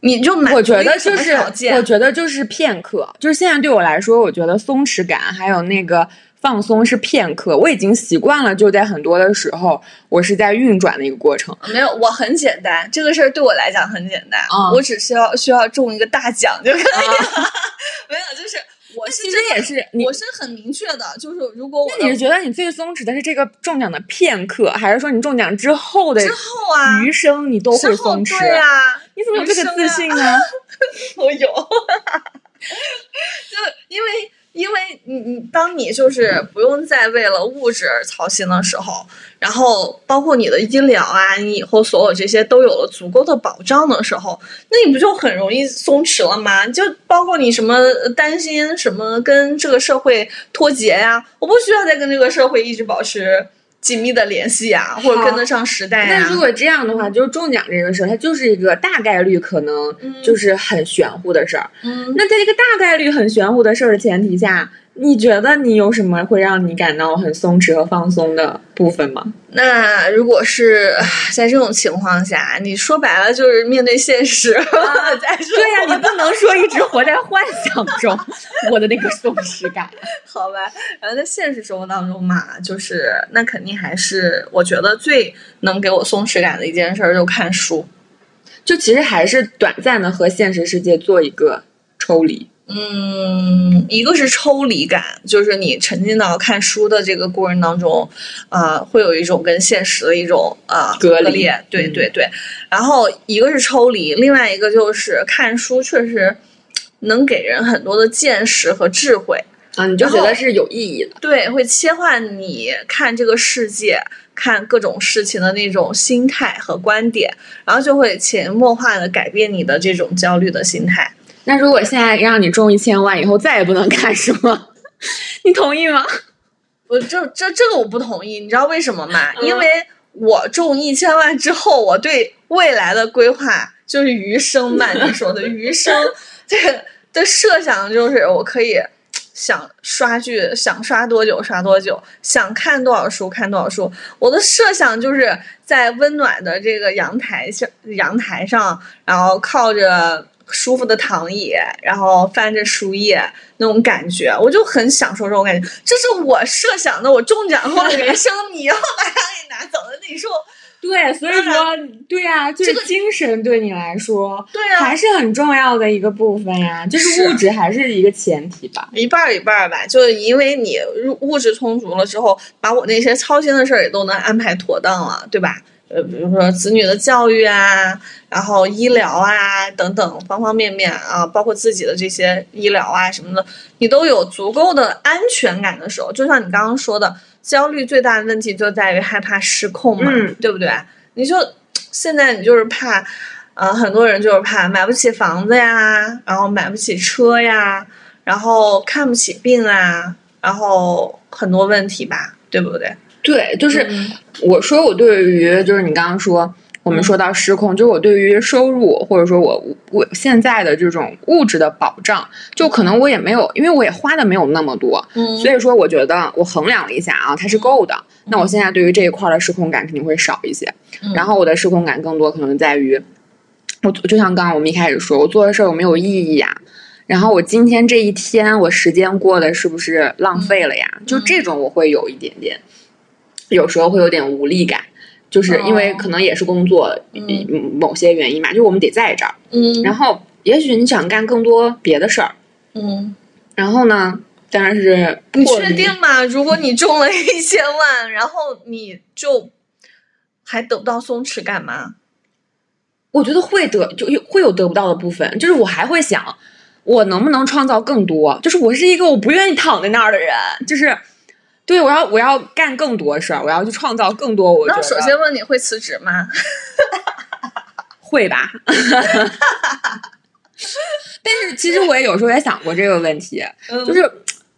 B: 你就满
A: 我觉得就是我觉得就是片刻，就是现在对我来说，我觉得松弛感还有那个放松是片刻，我已经习惯了，就在很多的时候，我是在运转的一个过程。
B: 没有，我很简单，这个事儿对我来讲很简单，
A: 嗯
B: 我只需要需要中一个大奖就可以了。没有，就是我是
A: 其实也是
B: 我是很明确的，就是如果我
A: 那你是觉得你最松弛的是这个中奖的片刻，还是说你中奖之后的
B: 之后啊，
A: 余生你都会松弛？
B: 对啊，
A: 你怎么有这个自信呢？
B: 我有，就因为因为你你当你就是不用再为了物质而操心的时候，然后包括你的医疗啊，你以后所有这些都有了足够的保障的时候，那你不就很容易松弛了吗？就包括你什么担心什么跟这个社会脱节呀、我不需要再跟这个社会一直保持紧密的联系呀、或者跟得上时代呀、
A: 那如果这样的话，就是中奖这个事儿，它就是一个大概率可能就是很玄乎的事儿。
B: 嗯，
A: 那在这个大概率很玄乎的事儿的前提下，你觉得你有什么会让你感到很松弛和放松的部分吗？
B: 那如果是在这种情况下，你说白了就是面对现实，
A: 对呀、你不能说一直活在幻想中，我的那个松弛感。
B: 好吧。然后在现实生活当中嘛，就是那肯定还是我觉得最能给我松弛感的一件事儿，就看书。
A: 就其实还是短暂的和现实世界做一个抽离。
B: 嗯，一个是抽离感，就是你沉浸到看书的这个过程当中，啊、会有一种跟现实的一种啊、
A: 隔离
B: 裂，对
A: 嗯
B: 对对。然后一个是抽离，另外一个就是看书，确实能给人很多的见识和智慧，
A: 啊，你就觉得是有意义的。
B: 对，会切换你看这个世界、看各种事情的那种心态和观点，然后就会潜移默化的改变你的这种焦虑的心态。
A: 那如果现在让你中一千万，以后再也不能看书了，你同意吗？
B: 我这这这个我不同意，你知道为什么吗？
A: 嗯
B: 因为我中一千万之后，我对未来的规划就是余生嘛，你说的余生，这个的设想就是我可以想刷剧，想刷多久刷多久，想看多少书看多少书。我的设想就是在温暖的这个阳台上，阳台上，然后靠着舒服的躺椅，然后翻着书页那种感觉，我就很享受这种感觉。这是我设想的我中奖后的人生，你要把它给拿走了，你说
A: 对，所以说，对呀、就是
B: 这个
A: 精神对你来说
B: 对啊？
A: 还是很重要的一个部分呀，就是
B: 是
A: 物质还是一个前提吧。
B: 一半儿一半儿吧，就是因为你物物质充足了之后，把我那些操心的事儿也都能安排妥当了，对吧？呃，比如说子女的教育啊，然后医疗啊等等方方面面啊，包括自己的这些医疗啊什么的，你都有足够的安全感的时候，就像你刚刚说的，焦虑最大的问题就在于害怕失控嘛，
A: 嗯
B: 对不对？你就现在你就是怕，呃，很多人就是怕买不起房子呀，然后买不起车呀，然后看不起病啊，然后很多问题吧，对不对？
A: 对，就是
B: 嗯
A: 我说我对于就是你刚刚说我们说到失控，就是我对于收入或者说我我现在的这种物质的保障，就可能我也没有，因为我也花的没有那么多，
B: 嗯
A: 所以说我觉得我衡量了一下啊，它是够的。那我现在对于这一块的失控感肯定会少一些，
B: 嗯
A: 然后我的失控感更多可能在于，我就像刚刚我们一开始说，我做的事儿有没有意义呀？然后我今天这一天我时间过得是不是浪费了呀？就这种我会有一点点，有时候会有点无力感，就是因为
B: 哦
A: 可能也是工作、某些原因嘛，就我们得在这儿，
B: 嗯
A: 然后也许你想干更多别的事儿，
B: 嗯，
A: 然后呢，当然是
B: 你确定吗？如果你中了一千万，然后你就还得不到松弛感吗？
A: 我觉得会得就有会有得不到的部分，就是我还会想，我能不能创造更多？就是我是一个我不愿意躺在那儿的人，就是对我要我要干更多事儿，我要去创造更多。我觉
B: 那首先问你会辞职吗？
A: 会吧，但是其实我也有时候也想过这个问题，
B: 嗯
A: 就是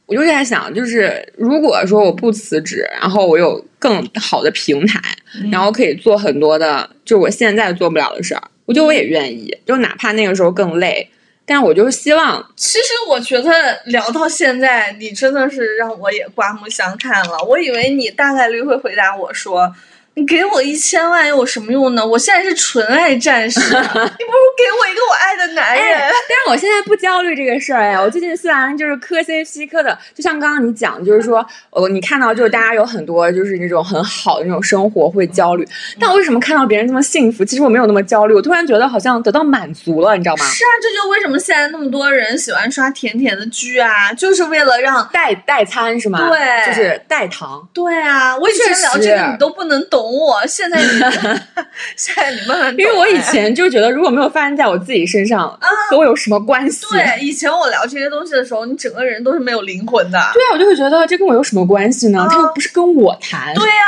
A: 我就在想，就是如果说我不辞职，然后我有更好的平台，
B: 嗯
A: 然后可以做很多的，就是我现在做不了的事儿，我觉得我也愿意，就哪怕那个时候更累，但我就是希望，
B: 其实我觉得聊到现在，你真的是让我也刮目相看了。我以为你大概率会回答我说：“你给我一千万有什么用呢？我现在是纯爱战士，你不如给我一个我爱的男人。
A: 哎，但是我现在不焦虑这个事儿哎，我最近虽然就是磕 CP 磕的，就像刚刚你讲，就是说，呃，你看到就是大家有很多就是那种很好的那种生活会焦虑，但我为什么看到别人这么幸福，其实我没有那么焦虑，我突然觉得好像得到满足了，你知道吗？
B: 是啊，这就为什么现在那么多人喜欢刷甜甜的剧啊，就是为了让。
A: 代代餐是吗？
B: 对
A: 就是代糖。
B: 对啊，我以前聊这个你都不能懂我，现在你 现在你慢慢懂
A: 因为我以
B: 哎
A: 前就觉得，如果没有发生在我自己身上，啊和我有什么关系？
B: 对以前我聊这些东西的时候，你整个人都是没有灵魂的。
A: 对啊，我就会觉得这跟我有什么关系呢？
B: 啊
A: 这又不是跟我谈。
B: 对呀、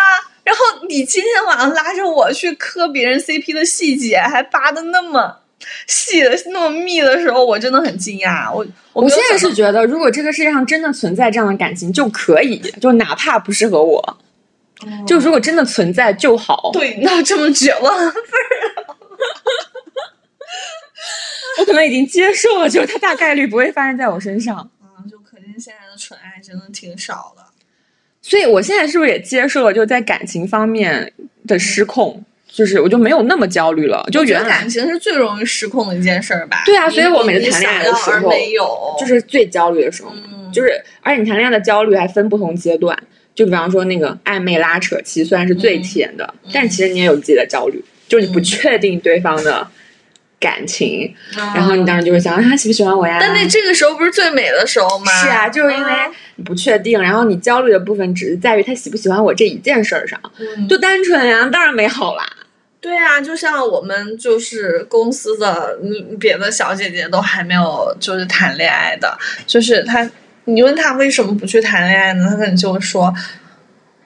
B: 然后你今天晚上拉着我去磕别人 CP 的细节，还扒的那么细的、那么密的时候，我真的很惊讶。我我
A: 我现在是觉得，如果这个世界上真的存在这样的感情，就可以，就哪怕不适合我，就如果真的存在就好。
B: 对那这么绝望，
A: 我可能已经接受了，就是它大概率不会发生在我身上。
B: 嗯，就可见现在的纯爱真的挺少的。
A: 所以我现在是不是也接受了，就在感情方面的失控，就是我就没有那么焦虑了。就
B: 觉得
A: 原来
B: 感情是最容易失控的一件事儿吧？
A: 对啊所以我每次谈恋爱的时候
B: 没有，
A: 就是最焦虑的时候，
B: 嗯，
A: 就是而且你谈恋爱的焦虑还分不同阶段。就比方说那个暧昧拉扯期，虽然是最甜的，
B: 嗯
A: 但其实你也有自己的焦虑，就是你不
B: 嗯
A: 确定对方的感情，
B: 然
A: 然后你当时就会想啊他喜不喜欢我呀？
B: 但那这个时候不是最美的时候吗？
A: 是啊，就是因为
B: 嗯
A: 你不确定，然后你焦虑的部分只是在于他喜不喜欢我这一件事儿上，
B: 嗯
A: 就单纯呀，当然美好啦。
B: 对啊，就像我们就是公司的嗯别的小姐姐都还没有就是谈恋爱的，就是她，你问他为什么不去谈恋爱呢？他可能就会说，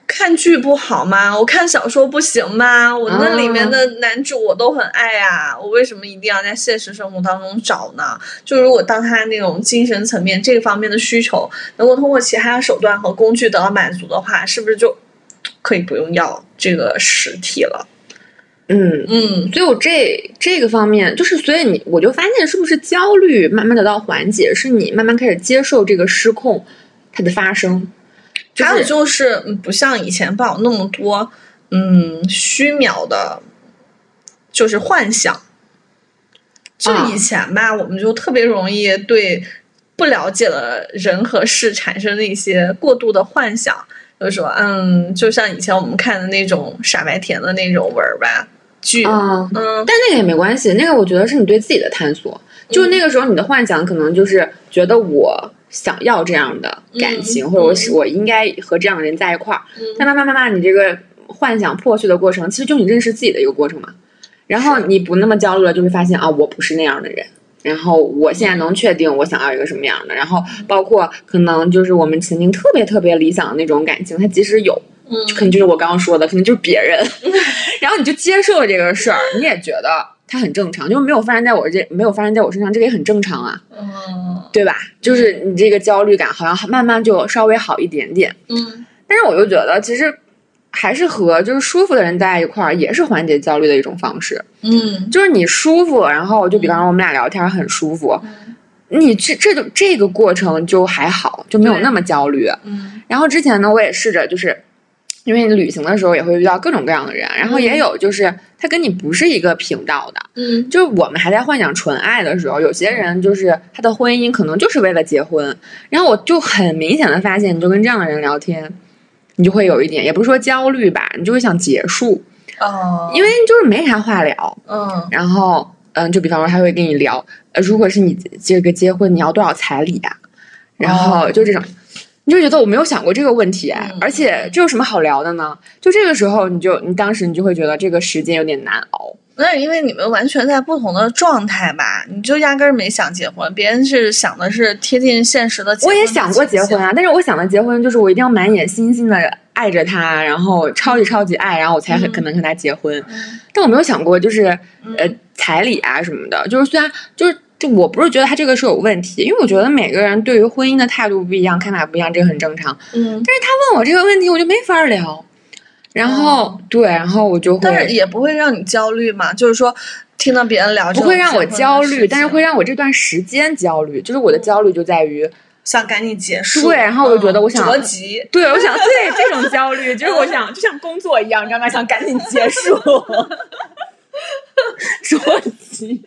B: 看剧不好吗？我看小说不行吗？我那里面的男主我都很爱啊，我为什么一定要在现实生活当中找呢？就如果当他那种精神层面这方面的需求能够通过其他手段和工具得到满足的话，是不是就可以不用要这个实体了？
A: 嗯
B: 嗯
A: 所以我这这个方面，就是所以你我就发现，是不是焦虑慢慢得到缓解，是你慢慢开始接受这个失控它的发生。就
B: 还有就是，嗯不像以前抱有那么多，嗯，虚渺的，就是幻想。就
A: 啊
B: 以前吧，我们就特别容易对不了解的人和事产生一些过度的幻想，就是说，嗯，就像以前我们看的那种傻白甜的那种文儿吧剧，
A: 啊，
B: 嗯
A: 但那个也没关系，那个我觉得是你对自己的探索。就是那个时候你的幻想可能就是觉得我想要这样的感情，
B: 嗯
A: 或者我我应该和这样的人在一块儿。
B: 嗯
A: 但慢慢慢慢，你这个幻想破碎的过程，其实就你认识自己的一个过程嘛。然后你不那么焦虑了，就会发现啊，我不是那样的人。然后我现在能确定我想要一个什么样的。然后包括可能就是我们曾经特别特别理想的那种感情，它即使有，
B: 嗯
A: 可能就是我刚刚说的，可能就是别人。然后你就接受了这个事儿，你也觉得它很正常，就是没有发生在我这没有发生在我身上，这个也很正常啊，
B: 嗯
A: 对吧？就是你这个焦虑感好像慢慢就稍微好一点点。
B: 嗯
A: 但是我又觉得，其实还是和就是舒服的人在一块儿，也是缓解焦虑的一种方式。
B: 嗯
A: 就是你舒服，然后就比方说我们俩聊天很舒服，
B: 嗯
A: 你这这就这个过程就还好，就没有那么焦虑。
B: 嗯
A: 然后之前呢，我也试着就是。因为你旅行的时候也会遇到各种各样的人，然后也有就是他跟你不是一个频道的，
B: 嗯
A: 就是我们还在幻想纯爱的时候，有些人就是他的婚姻可能就是为了结婚，然后我就很明显的发现，你就跟这样的人聊天，你就会有一点，也不是说焦虑吧，你就会想结束，
B: 哦，
A: 因为就是没啥话聊。
B: 嗯
A: 然后，嗯，就比方说他会跟你聊，呃，如果是你这个结婚，你要多少彩礼啊、然后就这种。你就觉得我没有想过这个问题，哎
B: 嗯
A: 而且这有什么好聊的呢？就这个时候，你就你当时你就会觉得这个时间有点难熬。
B: 那是因为你们完全在不同的状态吧，你就压根儿没想结婚，别人是想的是贴近现实的结婚的
A: 我也想过结婚啊，但是我想的结婚就是我一定要满眼星星的爱着他，然后超级超级爱，然后我才很
B: 嗯
A: 可能跟他结婚。
B: 嗯
A: 但我没有想过就是
B: 嗯
A: 呃彩礼啊什么的，就是虽然就是就我不是觉得他这个是有问题，因为我觉得每个人对于婚姻的态度不一样，看法不一样，这个很正常。
B: 嗯，但是他
A: 问我这个问题，我就没法聊。然后、
B: 哦
A: 对，然后我就会
B: 但是也不会让你焦虑嘛，就是说听到别人聊
A: 不会让我焦虑，但是会让我这段时间焦虑。就是我的焦虑就在于，
B: 想赶紧结束，
A: 对然后我就觉得
B: 嗯
A: 我想
B: 着急，
A: 对我想对这种焦虑，就是我想 就像工作一样，你知道吗？想赶紧结束，着急。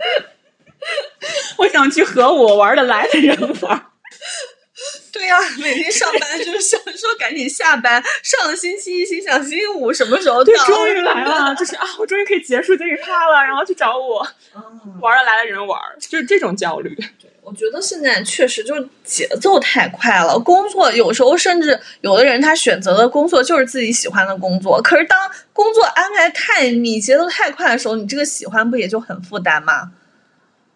A: 我想去和我玩得来的人玩。
B: 对呀、每天上班就是想说赶紧下班，上了星期一心想星期五什么时候到？
A: 对，终于来了，就是啊，我终于可以结束这一趴了，然后去找我
B: 嗯
A: 玩得来的人玩，就是这种焦虑。
B: 我觉得现在确实就是节奏太快了，工作有时候甚至有的人他选择的工作就是自己喜欢的工作，可是当工作安排太密、节奏太快的时候，你这个喜欢不也就很负担吗？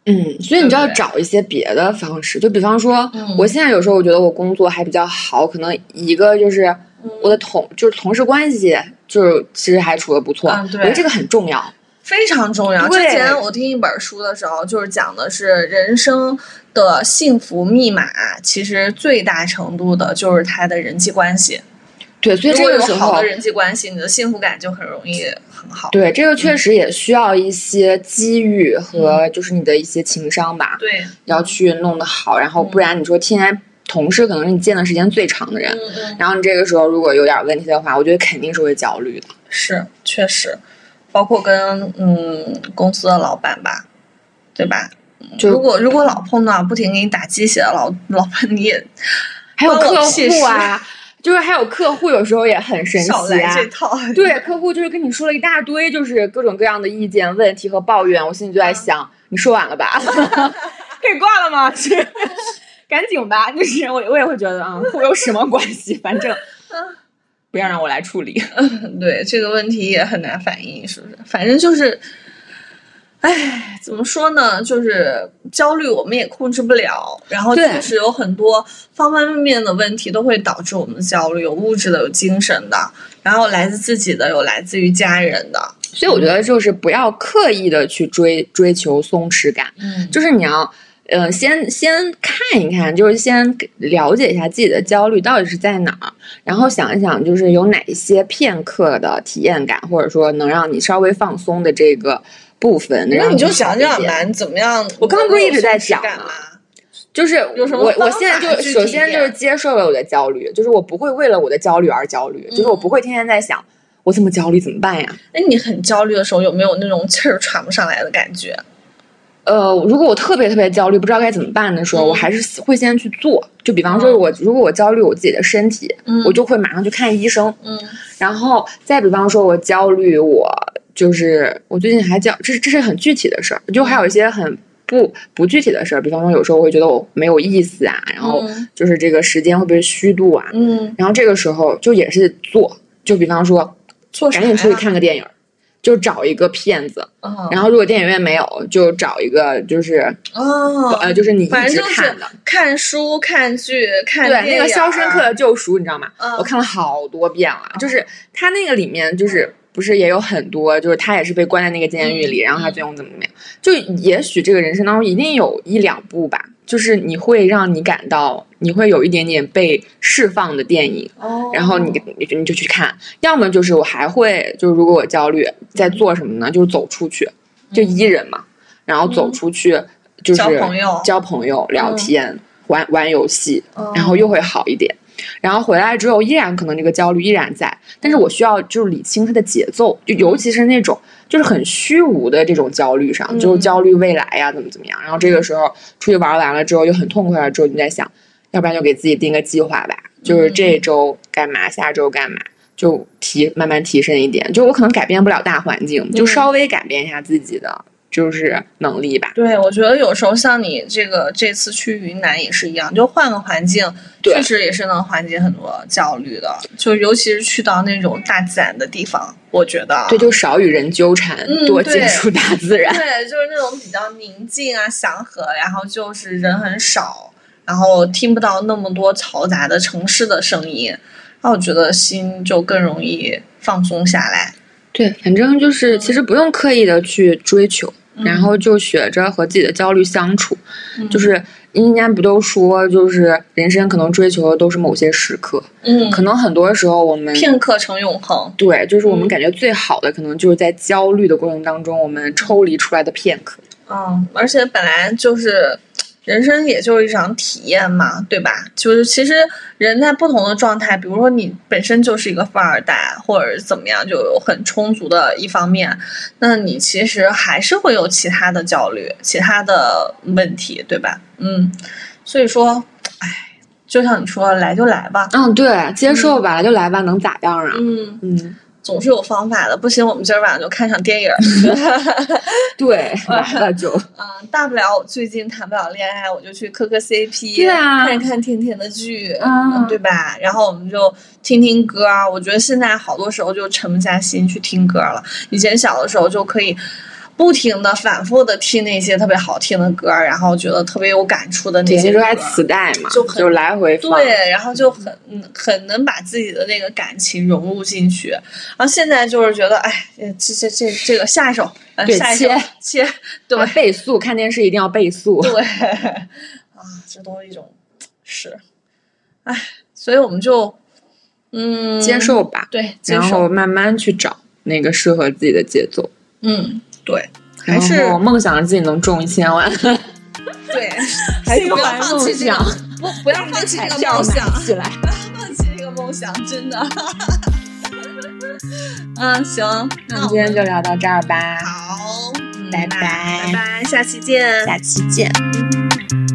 A: 嗯，所以你就要找一些别的方式，就比方说，
B: 嗯
A: 我现在有时候我觉得我工作还比较好，可能一个就是
B: 嗯
A: 我的同就是同事关系，就是其实还处的不错，
B: 嗯对
A: 我觉得这个很重要。
B: 非常重要。之前我听一本书的时候，就是讲的是人生的幸福密码，其实最大程度的就是他的人际关系。
A: 对，所以这个时候
B: 好的，人际关系，你的幸福感就很容易很好。
A: 对这个确实也需要一些机遇和就是你的一些情商吧，
B: 对，
A: 要去弄得好，然后不然你说天天同事可能是你见的时间最长的人，然后你这个时候如果有点问题的话，我觉得肯定是会焦虑的。
B: 是确实，包括跟嗯公司的老板吧，对吧？
A: 就
B: 如果如果老碰到不停给你打鸡血的老老板，你也
A: 还有客户啊，就是还有客户有时候也很神奇啊
B: 来。这套。
A: 对，客户就是跟你说了一大堆，就是各种各样的意见、问题和抱怨，我心里就在想，你说完了吧？可以挂了吗？是赶紧吧，就是我我也会觉得啊，我有什么关系？反正不要让我来处理。
B: 对这个问题也很难反应，是不是？反正就是，唉，怎么说呢？就是焦虑，我们也控制不了。然后
A: 对
B: 确实有很多方方面面的问题都会导致我们的焦虑，有物质的，有精神的，然后来自自己的，有来自于家人的。
A: 所以我觉得就是不要刻意的去追追求松弛感，
B: 嗯
A: 就是你要。呃，先先看一看，就是先了解一下自己的焦虑到底是在哪儿，然后想一想，就是有哪一些片刻的体验感，或者说能让你稍微放松的这个部分，能
B: 那你就讲
A: 好一点
B: 讲吧，你怎么样？
A: 我刚刚不是一直在讲吗
B: 吗？
A: 就是
B: 有什么
A: 我我现在就首先就是接受了我的焦虑，就是我不会为了我的焦虑而焦虑，就是我不会天天在想我这么焦虑怎么办呀？
B: 那，你很焦虑的时候，有没有那种气儿喘不上来的感觉？
A: 呃，如果我特别特别焦虑，不知道该怎么办的时候，
B: 嗯
A: 我还是会先去做。就比方说我，如果我焦虑我自己的身体，
B: 嗯
A: 我就会马上去看医生。
B: 嗯
A: 然后再比方说，我焦虑，我就是我最近还讲，这是这是很具体的事儿，就还有一些很不不具体的事儿，比方说有时候我会觉得我没有意思啊，然后
B: 嗯
A: 就是这个时间会不会虚度啊，
B: 嗯，
A: 然后这个时候就也是做，就比方说
B: 做
A: 赶紧出去看个电影儿，就找一个片子，
B: 嗯
A: 然后如果电影院没有，就找一个就是
B: 哦，
A: 呃就是你一直看的。
B: 看书、看剧、看
A: 对，那个《肖申克的救赎》，你知道吗？
B: 嗯
A: 我看了好多遍了。就是它那个里面，就是不是也有很多，就是他也是被关在那个监狱里，然后他最后怎么怎么样？就也许这个人生当中一定有一两部吧，就是你会让你感到你会有一点点被释放的电影，
B: 哦，
A: 然后你你就你就去看。要么就是我还会，就是如果我焦虑，在做什么呢？就是走出去，就一人嘛，然后走出去就是
B: 交朋友
A: 交朋友、聊天、玩玩游戏，
B: 哦
A: 然后又会好一点。然后回来之后，依然可能这个焦虑依然在，但是我需要就是理清它的节奏，就尤其是那种就是很虚无的这种焦虑上，
B: 嗯
A: 就是焦虑未来呀，怎么怎么样。然后这个时候出去玩完了之后，又很痛快了之后，你在想，要不然就给自己定个计划吧，就是这周干嘛，下周干嘛。就提慢慢提升一点，就我可能改变不了大环境，就
B: 嗯
A: 稍微改变一下自己的就是能力吧。
B: 对，我觉得有时候像你这个这次去云南也是一样，就换个环境，确实也是能缓解很多焦虑的。就尤其是去到那种大自然的地方，我觉得
A: 对，就少与人纠缠，多接触大自然。
B: 对，就是那种比较宁静啊、祥和，然后就是人很少，然后听不到那么多嘈杂的城市的声音，那我觉得心就更容易放松下来。
A: 对，反正就是其实不用刻意的去追求，
B: 嗯
A: 然后就学着和自己的焦虑相处。
B: 嗯
A: 就是人家不都说，就是人生可能追求的都是某些时刻，
B: 嗯，
A: 可能很多时候我们
B: 片刻成永恒。
A: 对，就是我们
B: 嗯
A: 感觉最好的，可能就是在焦虑的过程当中，我们抽离出来的片刻。
B: 嗯，而且本来就是人生，也就是一场体验嘛，对吧？就是其实人在不同的状态，比如说你本身就是一个富二代，或者怎么样，就有很充足的一方面，那你其实还是会有其他的焦虑、其他的问题，对吧？嗯，所以说，哎，就像你说，来就来吧。
A: 嗯，对，接受吧，来就来吧，能咋样啊？
B: 嗯，
A: 嗯，
B: 总是有方法的。不行，我们今儿晚上就看场电影儿。
A: 对，完了就。
B: 嗯，大不了我最近谈不了恋爱，我就去磕磕 CP，
A: 对啊
B: 看一看甜甜的剧，
A: 嗯
B: 对吧？然后我们就听听歌儿。我觉得现在好多时候就沉不下心去听歌了。以前小的时候就可以不停的、反复的听那些特别好听的歌儿，然后觉得特别有感触的那
A: 对，
B: 些歌儿。
A: 那时候还磁带嘛，
B: 就很
A: 就来回放。
B: 对，然后就很嗯很能把自己的那个感情融入进去，然后现在就是觉得，哎，呃这这这这个下一首，呃
A: 对
B: 下一首切，对
A: 还倍速看电视一定要倍速。
B: 对，啊，这都是一种是，哎，所以我们就嗯
A: 接，受吧，
B: 对，接
A: 然后
B: 受，
A: 慢慢去找那个适合自己的节奏。
B: 嗯，对，还是
A: 我梦想着自己能中一千万，
B: 对，
A: 还是
B: 不要放弃这个不不要放弃这个
A: 票
B: 梦想，
A: 起来。
B: 不要放弃这个梦想，真的。嗯，行，
A: 那我们今天就聊到这儿吧，
B: 好，嗯
A: 拜拜
B: 拜拜，下期见，
A: 下期见。
B: 嗯